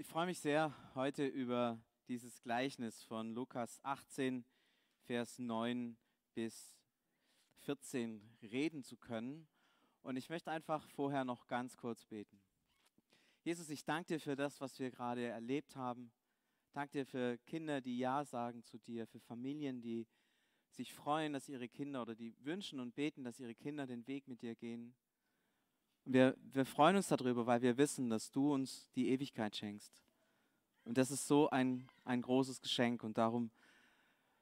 Ich freue mich sehr, heute über dieses Gleichnis von Lukas 18, Vers 9 bis 14 reden zu können. Und ich möchte einfach vorher noch ganz kurz beten. Jesus, ich danke dir für das, was wir gerade erlebt haben. Danke dir für Kinder, die Ja sagen zu dir, für Familien, die sich freuen, dass ihre Kinder oder die wünschen und beten, dass ihre Kinder den Weg mit dir gehen. Und wir, wir freuen uns darüber, weil wir wissen, dass du uns die Ewigkeit schenkst. Und das ist so ein, ein großes Geschenk und darum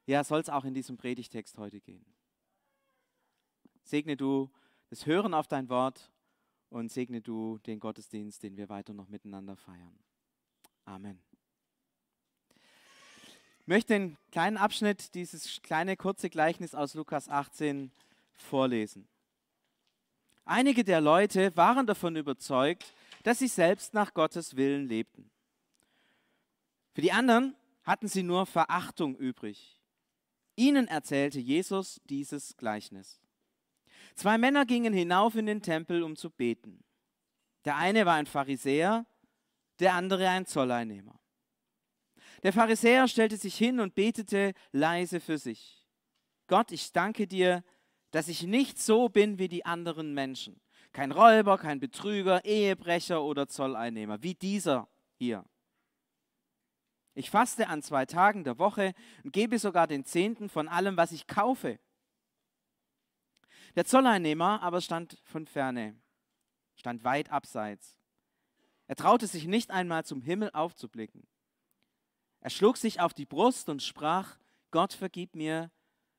ja, soll es auch in diesem Predigtext heute gehen. Segne du das Hören auf dein Wort und segne du den Gottesdienst, den wir weiter noch miteinander feiern. Amen. Ich möchte den kleinen Abschnitt, dieses kleine kurze Gleichnis aus Lukas 18 vorlesen. Einige der Leute waren davon überzeugt, dass sie selbst nach Gottes Willen lebten. Für die anderen hatten sie nur Verachtung übrig. Ihnen erzählte Jesus dieses Gleichnis. Zwei Männer gingen hinauf in den Tempel, um zu beten. Der eine war ein Pharisäer, der andere ein Zolleinnehmer. Der Pharisäer stellte sich hin und betete leise für sich. Gott, ich danke dir, dass ich nicht so bin wie die anderen Menschen. Kein Räuber, kein Betrüger, Ehebrecher oder Zolleinnehmer, wie dieser hier. Ich faste an zwei Tagen der Woche und gebe sogar den Zehnten von allem, was ich kaufe. Der Zolleinnehmer aber stand von ferne, stand weit abseits. Er traute sich nicht einmal zum Himmel aufzublicken. Er schlug sich auf die Brust und sprach, Gott vergib mir,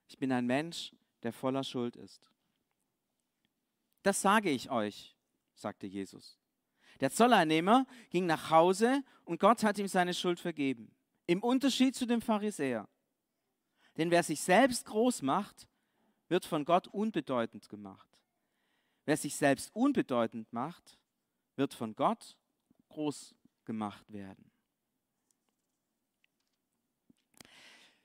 ich bin ein Mensch, der voller Schuld ist. Das sage ich euch, sagte Jesus. Der Zolleinnehmer ging nach Hause und Gott hat ihm seine Schuld vergeben. Im Unterschied zu dem Pharisäer. Denn wer sich selbst groß macht, wird von Gott unbedeutend gemacht. Wer sich selbst unbedeutend macht, wird von Gott groß gemacht werden.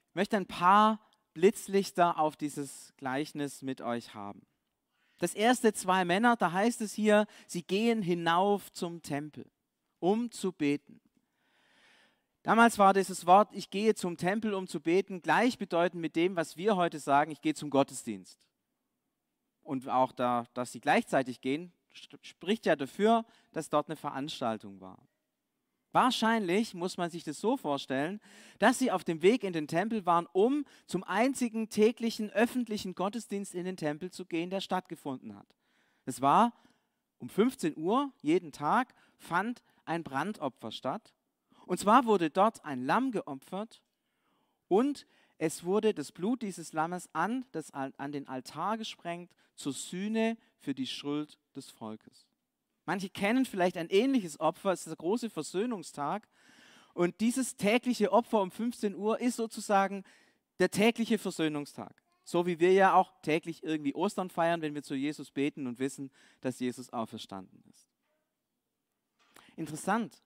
Ich möchte ein paar Blitzlichter auf dieses Gleichnis mit euch haben. Das erste zwei Männer, da heißt es hier, sie gehen hinauf zum Tempel, um zu beten. Damals war dieses Wort, ich gehe zum Tempel, um zu beten, gleichbedeutend mit dem, was wir heute sagen, ich gehe zum Gottesdienst. Und auch da, dass sie gleichzeitig gehen, spricht ja dafür, dass dort eine Veranstaltung war. Wahrscheinlich muss man sich das so vorstellen, dass sie auf dem Weg in den Tempel waren, um zum einzigen täglichen öffentlichen Gottesdienst in den Tempel zu gehen, der stattgefunden hat. Es war um 15 Uhr jeden Tag fand ein Brandopfer statt. Und zwar wurde dort ein Lamm geopfert und es wurde das Blut dieses Lammes an, das, an den Altar gesprengt zur Sühne für die Schuld des Volkes. Manche kennen vielleicht ein ähnliches Opfer, es ist der große Versöhnungstag. Und dieses tägliche Opfer um 15 Uhr ist sozusagen der tägliche Versöhnungstag. So wie wir ja auch täglich irgendwie Ostern feiern, wenn wir zu Jesus beten und wissen, dass Jesus auferstanden ist. Interessant,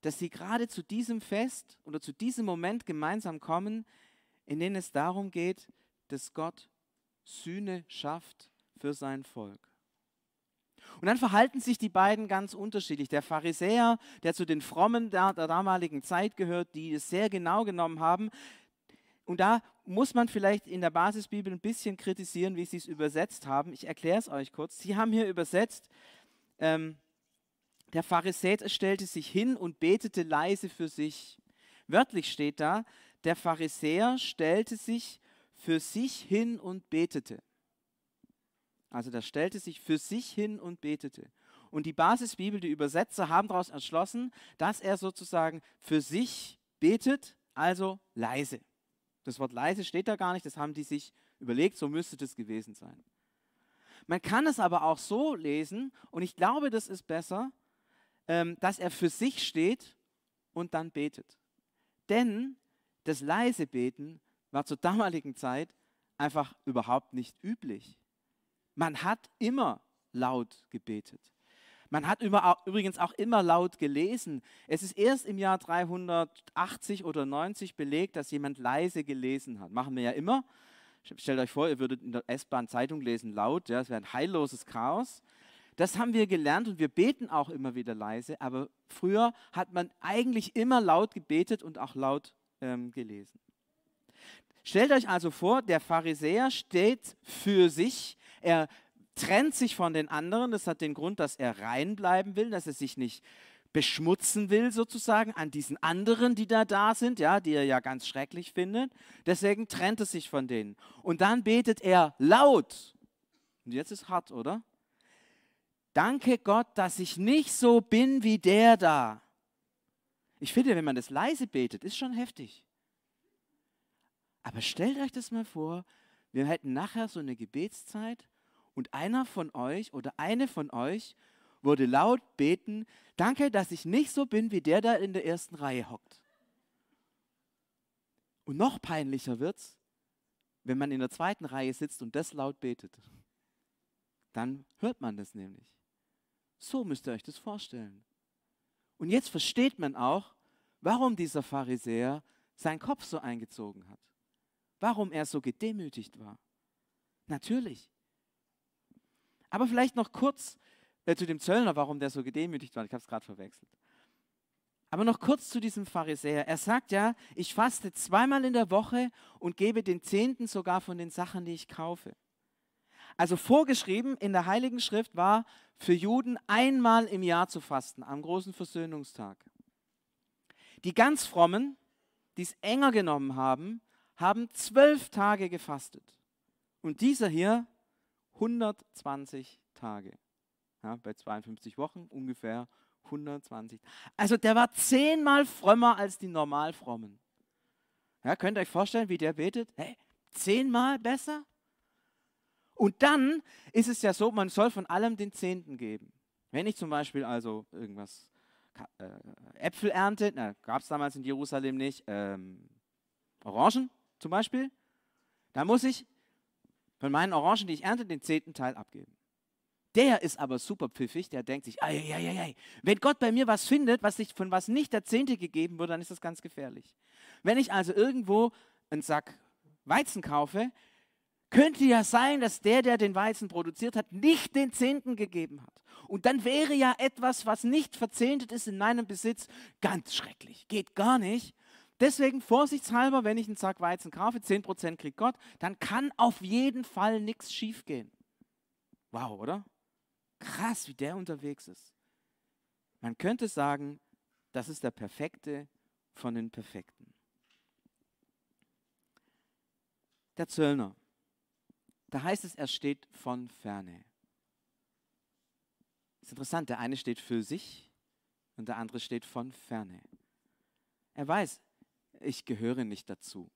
dass sie gerade zu diesem Fest oder zu diesem Moment gemeinsam kommen, in dem es darum geht, dass Gott Sühne schafft für sein Volk. Und dann verhalten sich die beiden ganz unterschiedlich. Der Pharisäer, der zu den Frommen der, der damaligen Zeit gehört, die es sehr genau genommen haben, und da muss man vielleicht in der Basisbibel ein bisschen kritisieren, wie sie es übersetzt haben. Ich erkläre es euch kurz. Sie haben hier übersetzt, ähm, der Pharisäer stellte sich hin und betete leise für sich. Wörtlich steht da, der Pharisäer stellte sich für sich hin und betete. Also der stellte sich für sich hin und betete. Und die Basisbibel, die Übersetzer haben daraus entschlossen, dass er sozusagen für sich betet, also leise. Das Wort leise steht da gar nicht, das haben die sich überlegt, so müsste das gewesen sein. Man kann es aber auch so lesen, und ich glaube, das ist besser, ähm, dass er für sich steht und dann betet. Denn das leise Beten war zur damaligen Zeit einfach überhaupt nicht üblich. Man hat immer laut gebetet. Man hat übrigens auch immer laut gelesen. Es ist erst im Jahr 380 oder 90 belegt, dass jemand leise gelesen hat. Machen wir ja immer. Stellt euch vor, ihr würdet in der S-Bahn Zeitung lesen, laut. Ja, das wäre ein heilloses Chaos. Das haben wir gelernt und wir beten auch immer wieder leise, aber früher hat man eigentlich immer laut gebetet und auch laut ähm, gelesen. Stellt euch also vor, der Pharisäer steht für sich, er trennt sich von den anderen, das hat den Grund, dass er rein bleiben will, dass er sich nicht beschmutzen will sozusagen an diesen anderen, die da da sind, ja, die er ja ganz schrecklich findet. Deswegen trennt er sich von denen. Und dann betet er laut. Und jetzt ist hart, oder? Danke Gott, dass ich nicht so bin wie der da. Ich finde, wenn man das leise betet, ist schon heftig. Aber stellt euch das mal vor, wir hätten nachher so eine Gebetszeit und einer von euch oder eine von euch würde laut beten, danke, dass ich nicht so bin wie der da in der ersten Reihe hockt. Und noch peinlicher wird's, wenn man in der zweiten Reihe sitzt und das laut betet. Dann hört man das nämlich. So müsst ihr euch das vorstellen. Und jetzt versteht man auch, warum dieser Pharisäer seinen Kopf so eingezogen hat. Warum er so gedemütigt war. Natürlich. Aber vielleicht noch kurz äh, zu dem Zöllner, warum der so gedemütigt war. Ich habe es gerade verwechselt. Aber noch kurz zu diesem Pharisäer. Er sagt ja, ich faste zweimal in der Woche und gebe den Zehnten sogar von den Sachen, die ich kaufe. Also vorgeschrieben in der Heiligen Schrift war für Juden einmal im Jahr zu fasten, am großen Versöhnungstag. Die ganz frommen, die es enger genommen haben, haben zwölf Tage gefastet. Und dieser hier 120 Tage. Ja, bei 52 Wochen ungefähr 120. Also der war zehnmal frömmer als die normal frommen. Ja, könnt ihr euch vorstellen, wie der betet? Hey, zehnmal besser? Und dann ist es ja so, man soll von allem den Zehnten geben. Wenn ich zum Beispiel also irgendwas, äh, Äpfel ernte, gab es damals in Jerusalem nicht, ähm, Orangen zum Beispiel, dann muss ich von meinen Orangen, die ich ernte, den zehnten Teil abgeben. Der ist aber super pfiffig, der denkt sich, ei, ei, ei, ei. wenn Gott bei mir was findet, was ich, von was nicht der Zehnte gegeben wurde, dann ist das ganz gefährlich. Wenn ich also irgendwo einen Sack Weizen kaufe, könnte ja sein, dass der, der den Weizen produziert hat, nicht den Zehnten gegeben hat. Und dann wäre ja etwas, was nicht verzehntet ist in meinem Besitz, ganz schrecklich. Geht gar nicht. Deswegen vorsichtshalber, wenn ich einen Sack Weizen kaufe, 10% kriegt Gott, dann kann auf jeden Fall nichts schiefgehen. Wow, oder? Krass, wie der unterwegs ist. Man könnte sagen, das ist der Perfekte von den Perfekten. Der Zöllner. Da heißt es, er steht von ferne. Ist interessant, der eine steht für sich und der andere steht von ferne. Er weiß, ich gehöre nicht dazu.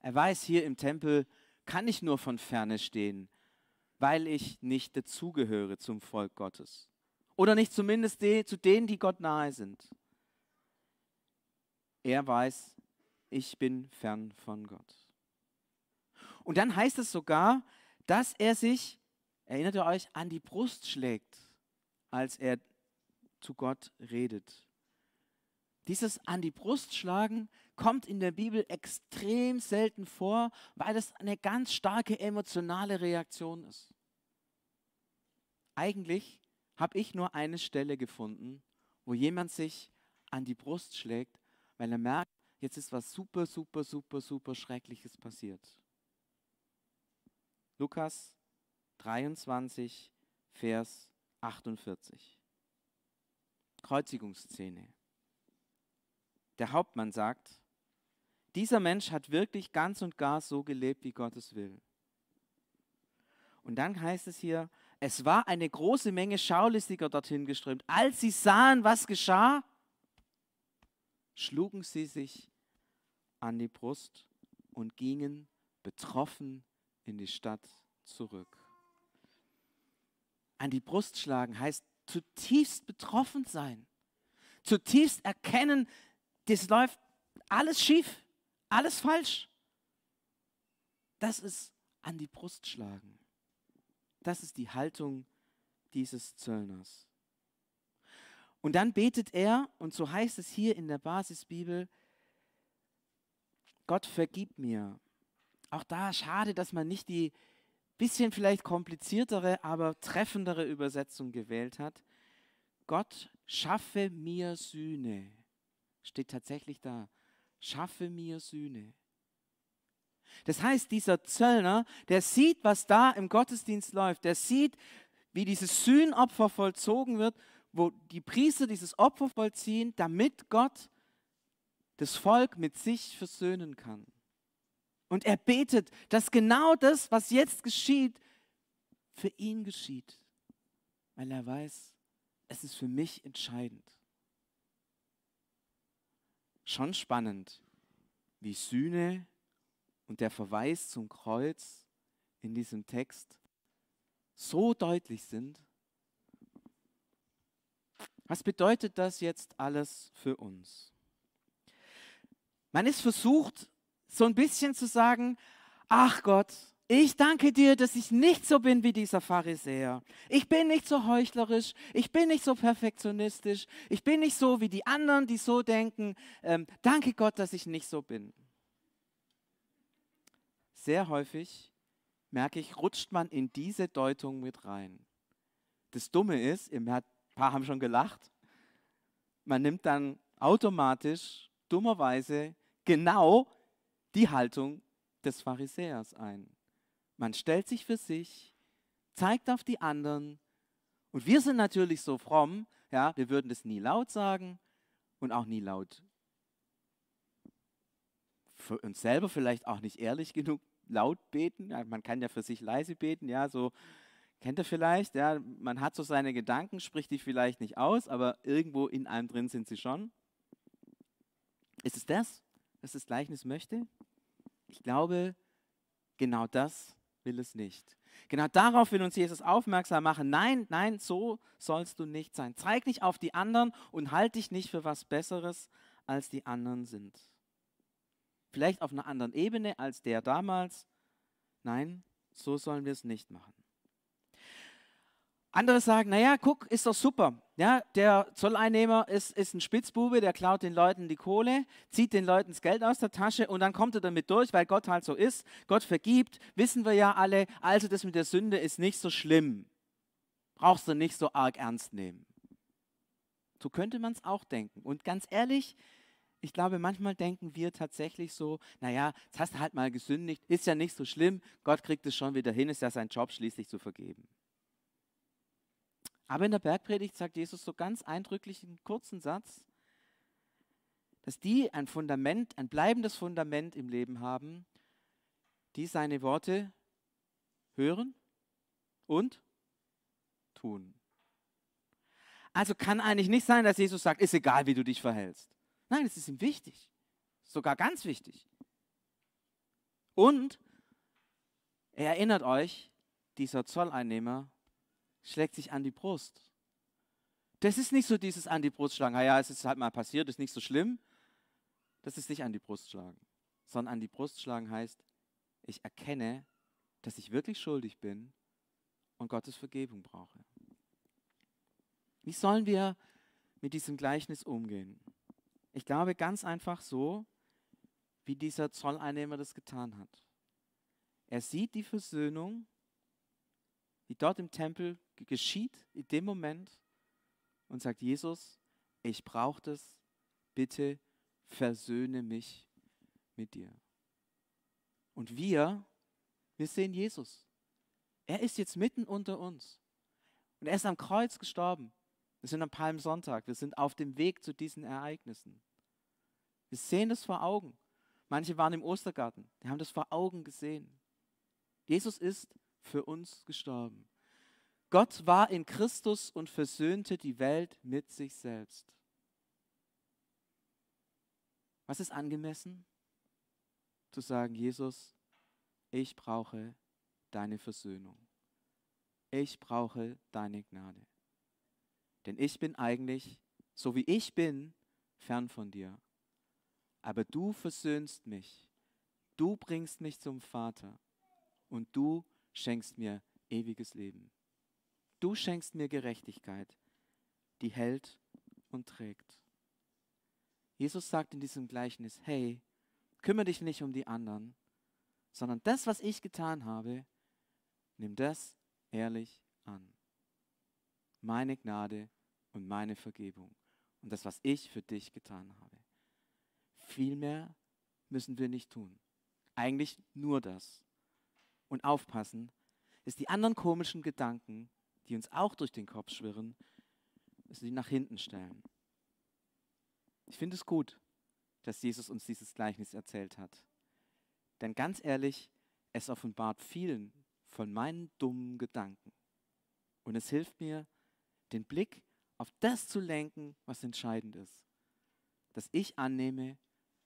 Er weiß, hier im Tempel kann ich nur von ferne stehen, weil ich nicht dazugehöre zum Volk Gottes. Oder nicht zumindest zu denen, die Gott nahe sind. Er weiß, ich bin fern von Gott. Und dann heißt es sogar, dass er sich, erinnert ihr euch, an die Brust schlägt, als er zu Gott redet. Dieses an die Brust schlagen kommt in der Bibel extrem selten vor, weil es eine ganz starke emotionale Reaktion ist. Eigentlich habe ich nur eine Stelle gefunden, wo jemand sich an die Brust schlägt, weil er merkt, jetzt ist was super, super, super, super Schreckliches passiert. Lukas 23, Vers 48. Kreuzigungsszene. Der Hauptmann sagt, dieser Mensch hat wirklich ganz und gar so gelebt, wie Gott es will. Und dann heißt es hier, es war eine große Menge Schaulistiger dorthin geströmt. Als sie sahen, was geschah, schlugen sie sich an die Brust und gingen betroffen in die Stadt zurück. An die Brust schlagen heißt zutiefst betroffen sein, zutiefst erkennen, das läuft alles schief, alles falsch. Das ist an die Brust schlagen. Das ist die Haltung dieses Zöllners. Und dann betet er, und so heißt es hier in der Basisbibel, Gott vergib mir. Auch da schade, dass man nicht die, bisschen vielleicht kompliziertere, aber treffendere Übersetzung gewählt hat. Gott schaffe mir Sühne. Steht tatsächlich da. Schaffe mir Sühne. Das heißt, dieser Zöllner, der sieht, was da im Gottesdienst läuft, der sieht, wie dieses Sühnopfer vollzogen wird, wo die Priester dieses Opfer vollziehen, damit Gott das Volk mit sich versöhnen kann. Und er betet, dass genau das, was jetzt geschieht, für ihn geschieht, weil er weiß, es ist für mich entscheidend. Schon spannend, wie Sühne und der Verweis zum Kreuz in diesem Text so deutlich sind. Was bedeutet das jetzt alles für uns? Man ist versucht, so ein bisschen zu sagen, ach Gott, ich danke dir, dass ich nicht so bin wie dieser Pharisäer. Ich bin nicht so heuchlerisch, ich bin nicht so perfektionistisch, ich bin nicht so wie die anderen, die so denken. Ähm, danke Gott, dass ich nicht so bin. Sehr häufig, merke ich, rutscht man in diese Deutung mit rein. Das Dumme ist, ein paar haben schon gelacht, man nimmt dann automatisch, dummerweise, genau die Haltung des Pharisäers ein. Man stellt sich für sich, zeigt auf die anderen und wir sind natürlich so fromm, ja, wir würden das nie laut sagen und auch nie laut für uns selber vielleicht auch nicht ehrlich genug laut beten. Ja, man kann ja für sich leise beten, ja, so kennt ihr vielleicht, ja, man hat so seine Gedanken, spricht die vielleicht nicht aus, aber irgendwo in einem drin sind sie schon. Ist es das, was das Gleichnis möchte? Ich glaube, genau das will es nicht. Genau darauf will uns Jesus aufmerksam machen. Nein, nein, so sollst du nicht sein. Zeig nicht auf die anderen und halt dich nicht für was Besseres, als die anderen sind. Vielleicht auf einer anderen Ebene als der damals. Nein, so sollen wir es nicht machen. Andere sagen, naja, guck, ist doch super. Ja, der Zolleinnehmer ist, ist ein Spitzbube, der klaut den Leuten die Kohle, zieht den Leuten das Geld aus der Tasche und dann kommt er damit durch, weil Gott halt so ist. Gott vergibt, wissen wir ja alle. Also das mit der Sünde ist nicht so schlimm. Brauchst du nicht so arg ernst nehmen. So könnte man es auch denken. Und ganz ehrlich, ich glaube, manchmal denken wir tatsächlich so, naja, jetzt hast du halt mal gesündigt, ist ja nicht so schlimm, Gott kriegt es schon wieder hin, ist ja sein Job schließlich zu vergeben. Aber in der Bergpredigt sagt Jesus so ganz eindrücklich einen kurzen Satz, dass die ein Fundament, ein bleibendes Fundament im Leben haben, die seine Worte hören und tun. Also kann eigentlich nicht sein, dass Jesus sagt, ist egal, wie du dich verhältst. Nein, es ist ihm wichtig, sogar ganz wichtig. Und er erinnert euch, dieser Zolleinnehmer schlägt sich an die Brust. Das ist nicht so dieses an die Brust schlagen. Ja, es ist halt mal passiert, ist nicht so schlimm. Das ist nicht an die Brust schlagen. Sondern an die Brust schlagen heißt, ich erkenne, dass ich wirklich schuldig bin und Gottes Vergebung brauche. Wie sollen wir mit diesem Gleichnis umgehen? Ich glaube ganz einfach so, wie dieser Zolleinnehmer das getan hat. Er sieht die Versöhnung, die dort im Tempel geschieht in dem Moment und sagt, Jesus, ich brauche das, bitte versöhne mich mit dir. Und wir, wir sehen Jesus. Er ist jetzt mitten unter uns. Und er ist am Kreuz gestorben. Wir sind am Palmsonntag. Wir sind auf dem Weg zu diesen Ereignissen. Wir sehen das vor Augen. Manche waren im Ostergarten. Die haben das vor Augen gesehen. Jesus ist für uns gestorben. Gott war in Christus und versöhnte die Welt mit sich selbst. Was ist angemessen? Zu sagen, Jesus, ich brauche deine Versöhnung. Ich brauche deine Gnade. Denn ich bin eigentlich, so wie ich bin, fern von dir. Aber du versöhnst mich. Du bringst mich zum Vater. Und du schenkst mir ewiges Leben. Du schenkst mir Gerechtigkeit, die hält und trägt. Jesus sagt in diesem Gleichnis, hey, kümmere dich nicht um die anderen, sondern das, was ich getan habe, Nimm das ehrlich an. Meine Gnade und meine Vergebung und das, was ich für dich getan habe. Viel mehr müssen wir nicht tun. Eigentlich nur das. Und aufpassen, ist die anderen komischen Gedanken, die uns auch durch den Kopf schwirren, dass sie nach hinten stellen. Ich finde es gut, dass Jesus uns dieses Gleichnis erzählt hat. Denn ganz ehrlich, es offenbart vielen von meinen dummen Gedanken. Und es hilft mir, den Blick auf das zu lenken, was entscheidend ist. Dass ich annehme,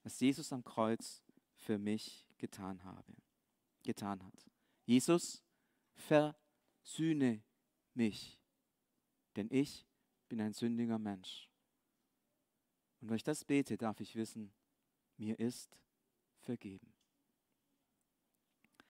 was Jesus am Kreuz für mich getan habe, getan hat. Jesus, versühne mich, denn ich bin ein sündiger Mensch. Und wenn ich das bete, darf ich wissen, mir ist vergeben.